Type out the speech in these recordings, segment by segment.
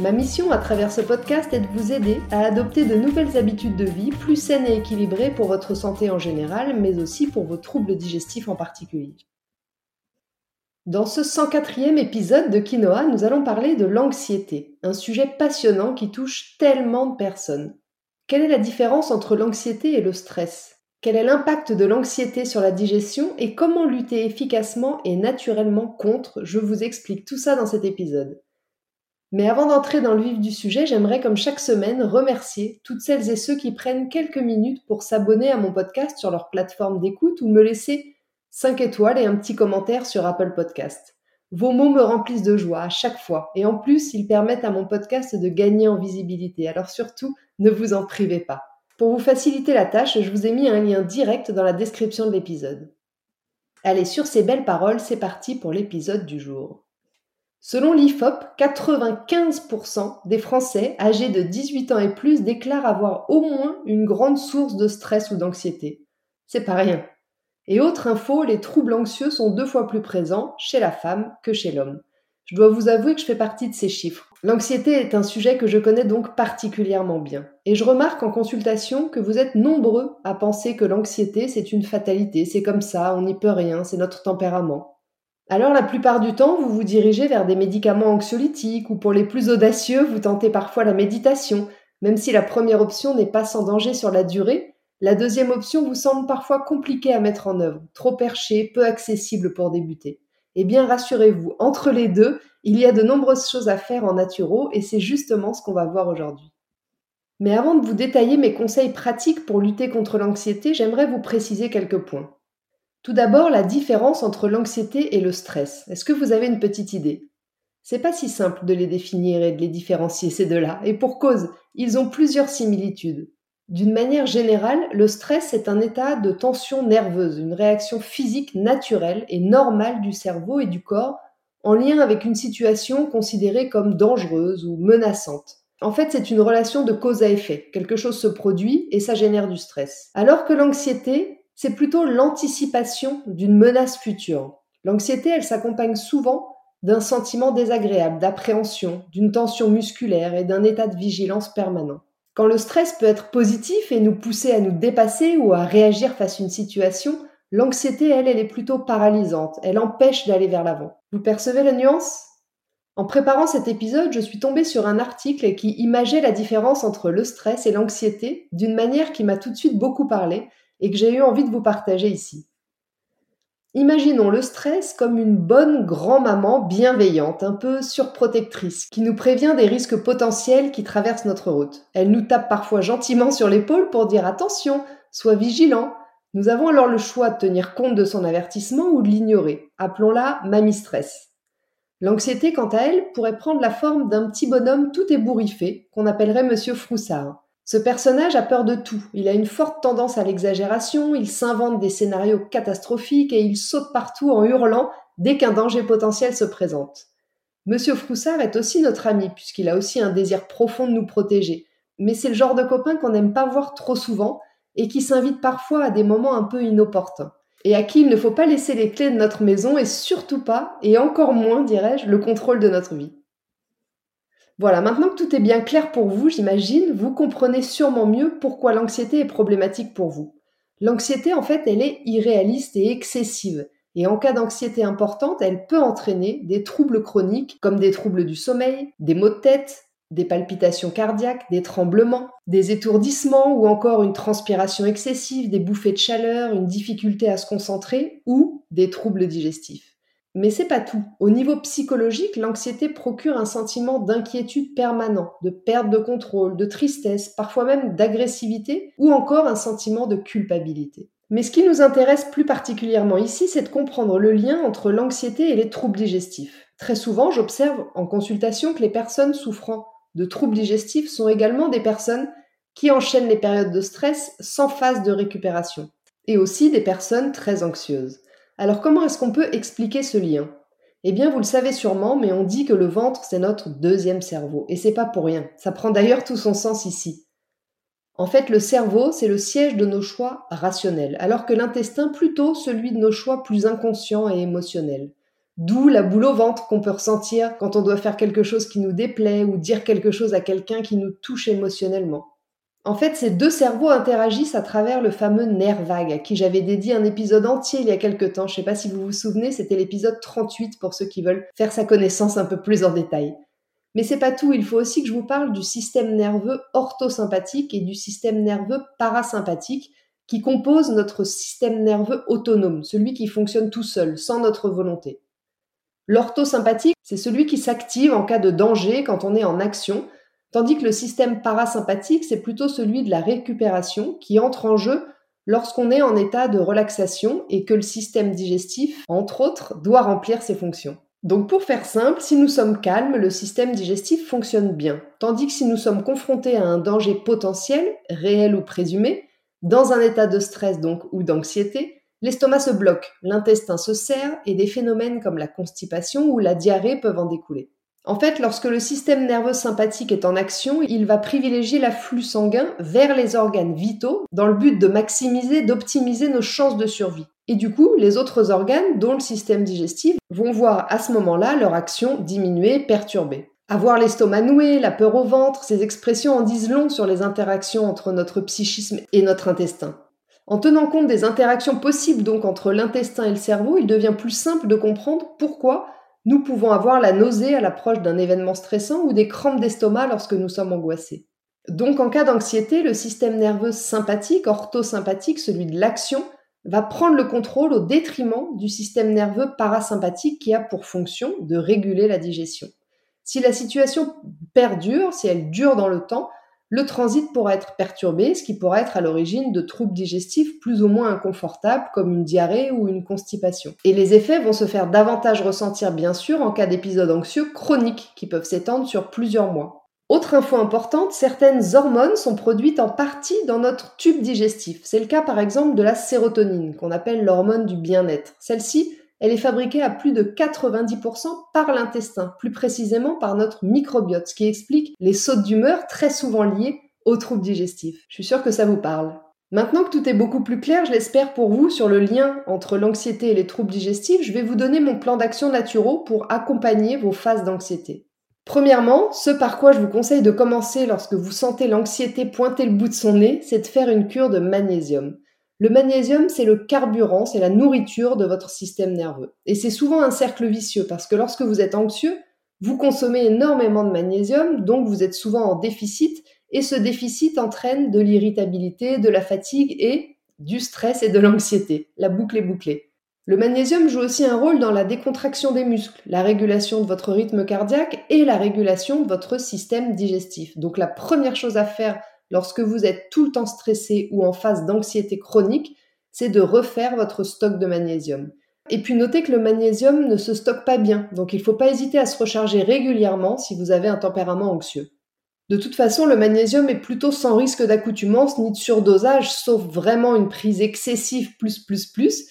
Ma mission à travers ce podcast est de vous aider à adopter de nouvelles habitudes de vie plus saines et équilibrées pour votre santé en général, mais aussi pour vos troubles digestifs en particulier. Dans ce 104e épisode de Quinoa, nous allons parler de l'anxiété, un sujet passionnant qui touche tellement de personnes. Quelle est la différence entre l'anxiété et le stress? Quel est l'impact de l'anxiété sur la digestion et comment lutter efficacement et naturellement contre? Je vous explique tout ça dans cet épisode. Mais avant d'entrer dans le vif du sujet, j'aimerais comme chaque semaine remercier toutes celles et ceux qui prennent quelques minutes pour s'abonner à mon podcast sur leur plateforme d'écoute ou me laisser 5 étoiles et un petit commentaire sur Apple Podcast. Vos mots me remplissent de joie à chaque fois et en plus ils permettent à mon podcast de gagner en visibilité. Alors surtout, ne vous en privez pas. Pour vous faciliter la tâche, je vous ai mis un lien direct dans la description de l'épisode. Allez, sur ces belles paroles, c'est parti pour l'épisode du jour. Selon l'IFOP, 95% des Français âgés de 18 ans et plus déclarent avoir au moins une grande source de stress ou d'anxiété. C'est pas rien. Et autre info, les troubles anxieux sont deux fois plus présents chez la femme que chez l'homme. Je dois vous avouer que je fais partie de ces chiffres. L'anxiété est un sujet que je connais donc particulièrement bien. Et je remarque en consultation que vous êtes nombreux à penser que l'anxiété c'est une fatalité, c'est comme ça, on n'y peut rien, c'est notre tempérament. Alors la plupart du temps, vous vous dirigez vers des médicaments anxiolytiques ou pour les plus audacieux, vous tentez parfois la méditation, même si la première option n'est pas sans danger sur la durée, la deuxième option vous semble parfois compliquée à mettre en œuvre, trop perchée, peu accessible pour débuter. Eh bien, rassurez-vous, entre les deux, il y a de nombreuses choses à faire en naturo et c'est justement ce qu'on va voir aujourd'hui. Mais avant de vous détailler mes conseils pratiques pour lutter contre l'anxiété, j'aimerais vous préciser quelques points. Tout d'abord, la différence entre l'anxiété et le stress. Est-ce que vous avez une petite idée? C'est pas si simple de les définir et de les différencier ces deux-là, et pour cause, ils ont plusieurs similitudes. D'une manière générale, le stress est un état de tension nerveuse, une réaction physique naturelle et normale du cerveau et du corps en lien avec une situation considérée comme dangereuse ou menaçante. En fait, c'est une relation de cause à effet. Quelque chose se produit et ça génère du stress. Alors que l'anxiété, c'est plutôt l'anticipation d'une menace future. L'anxiété, elle s'accompagne souvent d'un sentiment désagréable, d'appréhension, d'une tension musculaire et d'un état de vigilance permanent. Quand le stress peut être positif et nous pousser à nous dépasser ou à réagir face à une situation, l'anxiété, elle, elle est plutôt paralysante. Elle empêche d'aller vers l'avant. Vous percevez la nuance? En préparant cet épisode, je suis tombée sur un article qui imageait la différence entre le stress et l'anxiété d'une manière qui m'a tout de suite beaucoup parlé et que j'ai eu envie de vous partager ici. Imaginons le stress comme une bonne grand-maman bienveillante, un peu surprotectrice, qui nous prévient des risques potentiels qui traversent notre route. Elle nous tape parfois gentiment sur l'épaule pour dire attention, sois vigilant. Nous avons alors le choix de tenir compte de son avertissement ou de l'ignorer. Appelons-la mamie stress. L'anxiété, quant à elle, pourrait prendre la forme d'un petit bonhomme tout ébouriffé, qu'on appellerait Monsieur Froussard. Ce personnage a peur de tout, il a une forte tendance à l'exagération, il s'invente des scénarios catastrophiques et il saute partout en hurlant dès qu'un danger potentiel se présente. Monsieur Froussard est aussi notre ami, puisqu'il a aussi un désir profond de nous protéger. Mais c'est le genre de copain qu'on n'aime pas voir trop souvent et qui s'invite parfois à des moments un peu inopportuns. Et à qui il ne faut pas laisser les clés de notre maison et surtout pas, et encore moins, dirais-je, le contrôle de notre vie. Voilà, maintenant que tout est bien clair pour vous, j'imagine, vous comprenez sûrement mieux pourquoi l'anxiété est problématique pour vous. L'anxiété, en fait, elle est irréaliste et excessive. Et en cas d'anxiété importante, elle peut entraîner des troubles chroniques comme des troubles du sommeil, des maux de tête, des palpitations cardiaques, des tremblements, des étourdissements ou encore une transpiration excessive, des bouffées de chaleur, une difficulté à se concentrer ou des troubles digestifs. Mais c'est pas tout. Au niveau psychologique, l'anxiété procure un sentiment d'inquiétude permanent, de perte de contrôle, de tristesse, parfois même d'agressivité ou encore un sentiment de culpabilité. Mais ce qui nous intéresse plus particulièrement ici, c'est de comprendre le lien entre l'anxiété et les troubles digestifs. Très souvent, j'observe en consultation que les personnes souffrant de troubles digestifs sont également des personnes qui enchaînent les périodes de stress sans phase de récupération, et aussi des personnes très anxieuses. Alors comment est-ce qu'on peut expliquer ce lien? Eh bien, vous le savez sûrement, mais on dit que le ventre, c'est notre deuxième cerveau, et c'est pas pour rien. Ça prend d'ailleurs tout son sens ici. En fait, le cerveau, c'est le siège de nos choix rationnels, alors que l'intestin plutôt celui de nos choix plus inconscients et émotionnels. D'où la boule au ventre qu'on peut ressentir quand on doit faire quelque chose qui nous déplaît ou dire quelque chose à quelqu'un qui nous touche émotionnellement. En fait, ces deux cerveaux interagissent à travers le fameux nerf vague, à qui j'avais dédié un épisode entier il y a quelque temps. Je ne sais pas si vous vous souvenez, c'était l'épisode 38 pour ceux qui veulent faire sa connaissance un peu plus en détail. Mais c'est pas tout, il faut aussi que je vous parle du système nerveux orthosympathique et du système nerveux parasympathique qui compose notre système nerveux autonome, celui qui fonctionne tout seul, sans notre volonté. L'orthosympathique, c'est celui qui s'active en cas de danger quand on est en action, tandis que le système parasympathique, c'est plutôt celui de la récupération qui entre en jeu lorsqu'on est en état de relaxation et que le système digestif, entre autres, doit remplir ses fonctions. Donc pour faire simple, si nous sommes calmes, le système digestif fonctionne bien, tandis que si nous sommes confrontés à un danger potentiel, réel ou présumé, dans un état de stress donc ou d'anxiété, L'estomac se bloque, l'intestin se serre et des phénomènes comme la constipation ou la diarrhée peuvent en découler. En fait, lorsque le système nerveux sympathique est en action, il va privilégier l'afflux sanguin vers les organes vitaux dans le but de maximiser, d'optimiser nos chances de survie. Et du coup, les autres organes, dont le système digestif, vont voir à ce moment-là leur action diminuer, perturber. Avoir l'estomac noué, la peur au ventre, ces expressions en disent long sur les interactions entre notre psychisme et notre intestin. En tenant compte des interactions possibles donc entre l'intestin et le cerveau, il devient plus simple de comprendre pourquoi nous pouvons avoir la nausée à l'approche d'un événement stressant ou des crampes d'estomac lorsque nous sommes angoissés. Donc en cas d'anxiété, le système nerveux sympathique, orthosympathique, celui de l'action, va prendre le contrôle au détriment du système nerveux parasympathique qui a pour fonction de réguler la digestion. Si la situation perdure, si elle dure dans le temps, le transit pourra être perturbé, ce qui pourra être à l'origine de troubles digestifs plus ou moins inconfortables comme une diarrhée ou une constipation. Et les effets vont se faire davantage ressentir bien sûr en cas d'épisodes anxieux chroniques qui peuvent s'étendre sur plusieurs mois. Autre info importante, certaines hormones sont produites en partie dans notre tube digestif. C'est le cas par exemple de la sérotonine, qu'on appelle l'hormone du bien-être. Celle-ci elle est fabriquée à plus de 90% par l'intestin, plus précisément par notre microbiote, ce qui explique les sautes d'humeur très souvent liées aux troubles digestifs. Je suis sûre que ça vous parle. Maintenant que tout est beaucoup plus clair, je l'espère pour vous, sur le lien entre l'anxiété et les troubles digestifs, je vais vous donner mon plan d'action naturaux pour accompagner vos phases d'anxiété. Premièrement, ce par quoi je vous conseille de commencer lorsque vous sentez l'anxiété pointer le bout de son nez, c'est de faire une cure de magnésium. Le magnésium, c'est le carburant, c'est la nourriture de votre système nerveux. Et c'est souvent un cercle vicieux parce que lorsque vous êtes anxieux, vous consommez énormément de magnésium, donc vous êtes souvent en déficit, et ce déficit entraîne de l'irritabilité, de la fatigue et du stress et de l'anxiété. La boucle est bouclée. Le magnésium joue aussi un rôle dans la décontraction des muscles, la régulation de votre rythme cardiaque et la régulation de votre système digestif. Donc la première chose à faire lorsque vous êtes tout le temps stressé ou en phase d'anxiété chronique, c'est de refaire votre stock de magnésium. Et puis notez que le magnésium ne se stocke pas bien, donc il ne faut pas hésiter à se recharger régulièrement si vous avez un tempérament anxieux. De toute façon, le magnésium est plutôt sans risque d'accoutumance ni de surdosage, sauf vraiment une prise excessive plus plus plus.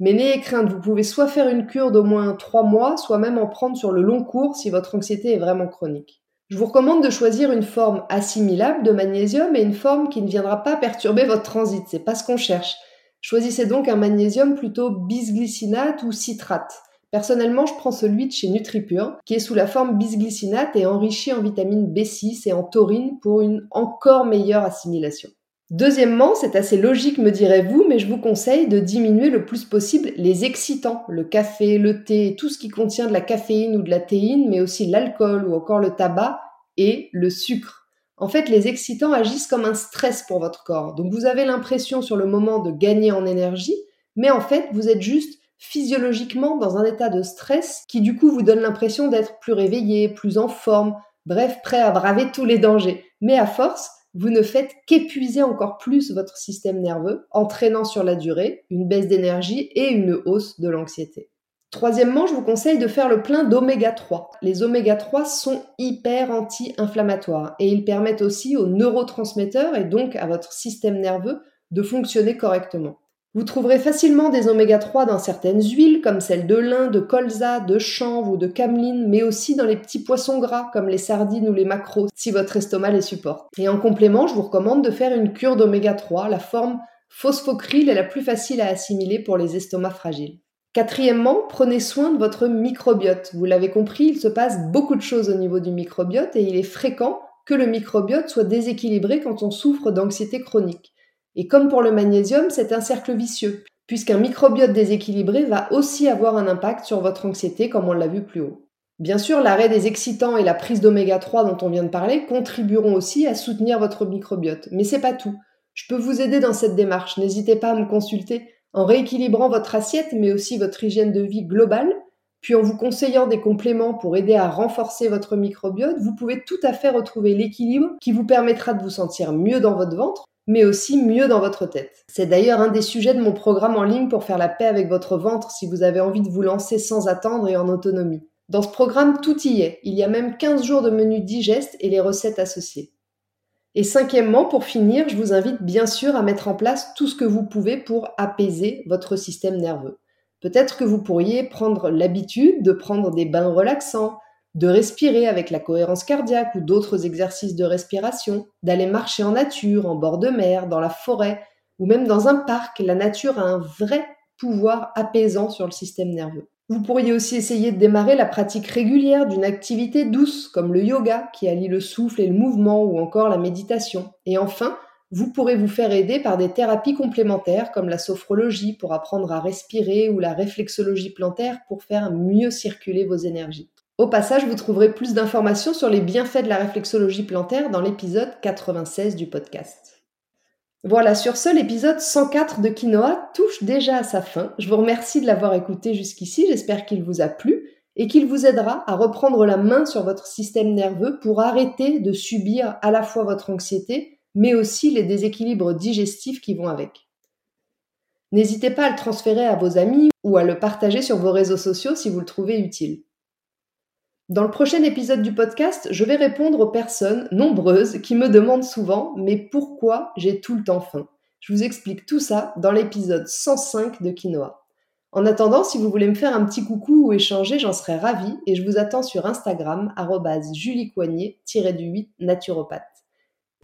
Mais n'ayez crainte, vous pouvez soit faire une cure d'au moins 3 mois, soit même en prendre sur le long cours si votre anxiété est vraiment chronique. Je vous recommande de choisir une forme assimilable de magnésium et une forme qui ne viendra pas perturber votre transit. C'est pas ce qu'on cherche. Choisissez donc un magnésium plutôt bisglycinate ou citrate. Personnellement, je prends celui de chez NutriPure, qui est sous la forme bisglycinate et enrichi en vitamine B6 et en taurine pour une encore meilleure assimilation. Deuxièmement, c'est assez logique me direz-vous, mais je vous conseille de diminuer le plus possible les excitants, le café, le thé, tout ce qui contient de la caféine ou de la théine, mais aussi l'alcool ou encore le tabac et le sucre. En fait, les excitants agissent comme un stress pour votre corps. Donc vous avez l'impression sur le moment de gagner en énergie, mais en fait, vous êtes juste physiologiquement dans un état de stress qui du coup vous donne l'impression d'être plus réveillé, plus en forme, bref, prêt à braver tous les dangers. Mais à force, vous ne faites qu'épuiser encore plus votre système nerveux, entraînant sur la durée une baisse d'énergie et une hausse de l'anxiété. Troisièmement, je vous conseille de faire le plein d'oméga 3. Les oméga 3 sont hyper anti-inflammatoires et ils permettent aussi aux neurotransmetteurs et donc à votre système nerveux de fonctionner correctement. Vous trouverez facilement des oméga 3 dans certaines huiles comme celles de lin, de colza, de chanvre ou de cameline, mais aussi dans les petits poissons gras comme les sardines ou les maquereaux si votre estomac les supporte. Et en complément, je vous recommande de faire une cure d'oméga 3. La forme phosphocryl est la plus facile à assimiler pour les estomacs fragiles. Quatrièmement, prenez soin de votre microbiote. Vous l'avez compris, il se passe beaucoup de choses au niveau du microbiote et il est fréquent que le microbiote soit déséquilibré quand on souffre d'anxiété chronique. Et comme pour le magnésium, c'est un cercle vicieux, puisqu'un microbiote déséquilibré va aussi avoir un impact sur votre anxiété, comme on l'a vu plus haut. Bien sûr, l'arrêt des excitants et la prise d'oméga 3 dont on vient de parler contribueront aussi à soutenir votre microbiote. Mais c'est pas tout. Je peux vous aider dans cette démarche. N'hésitez pas à me consulter en rééquilibrant votre assiette, mais aussi votre hygiène de vie globale, puis en vous conseillant des compléments pour aider à renforcer votre microbiote, vous pouvez tout à fait retrouver l'équilibre qui vous permettra de vous sentir mieux dans votre ventre, mais aussi mieux dans votre tête. C'est d'ailleurs un des sujets de mon programme en ligne pour faire la paix avec votre ventre si vous avez envie de vous lancer sans attendre et en autonomie. Dans ce programme, tout y est. Il y a même 15 jours de menu digeste et les recettes associées. Et cinquièmement, pour finir, je vous invite bien sûr à mettre en place tout ce que vous pouvez pour apaiser votre système nerveux. Peut-être que vous pourriez prendre l'habitude de prendre des bains relaxants, de respirer avec la cohérence cardiaque ou d'autres exercices de respiration, d'aller marcher en nature, en bord de mer, dans la forêt ou même dans un parc. La nature a un vrai pouvoir apaisant sur le système nerveux. Vous pourriez aussi essayer de démarrer la pratique régulière d'une activité douce comme le yoga qui allie le souffle et le mouvement ou encore la méditation. Et enfin, vous pourrez vous faire aider par des thérapies complémentaires comme la sophrologie pour apprendre à respirer ou la réflexologie plantaire pour faire mieux circuler vos énergies. Au passage, vous trouverez plus d'informations sur les bienfaits de la réflexologie plantaire dans l'épisode 96 du podcast. Voilà, sur ce, l'épisode 104 de Quinoa touche déjà à sa fin. Je vous remercie de l'avoir écouté jusqu'ici, j'espère qu'il vous a plu et qu'il vous aidera à reprendre la main sur votre système nerveux pour arrêter de subir à la fois votre anxiété, mais aussi les déséquilibres digestifs qui vont avec. N'hésitez pas à le transférer à vos amis ou à le partager sur vos réseaux sociaux si vous le trouvez utile. Dans le prochain épisode du podcast, je vais répondre aux personnes nombreuses qui me demandent souvent mais pourquoi j'ai tout le temps faim? Je vous explique tout ça dans l'épisode 105 de Quinoa. En attendant, si vous voulez me faire un petit coucou ou échanger, j'en serais ravie et je vous attends sur Instagram juliecoignet-du8 naturopathe.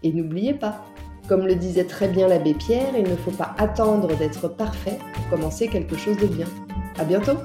Et n'oubliez pas, comme le disait très bien l'abbé Pierre, il ne faut pas attendre d'être parfait pour commencer quelque chose de bien. À bientôt!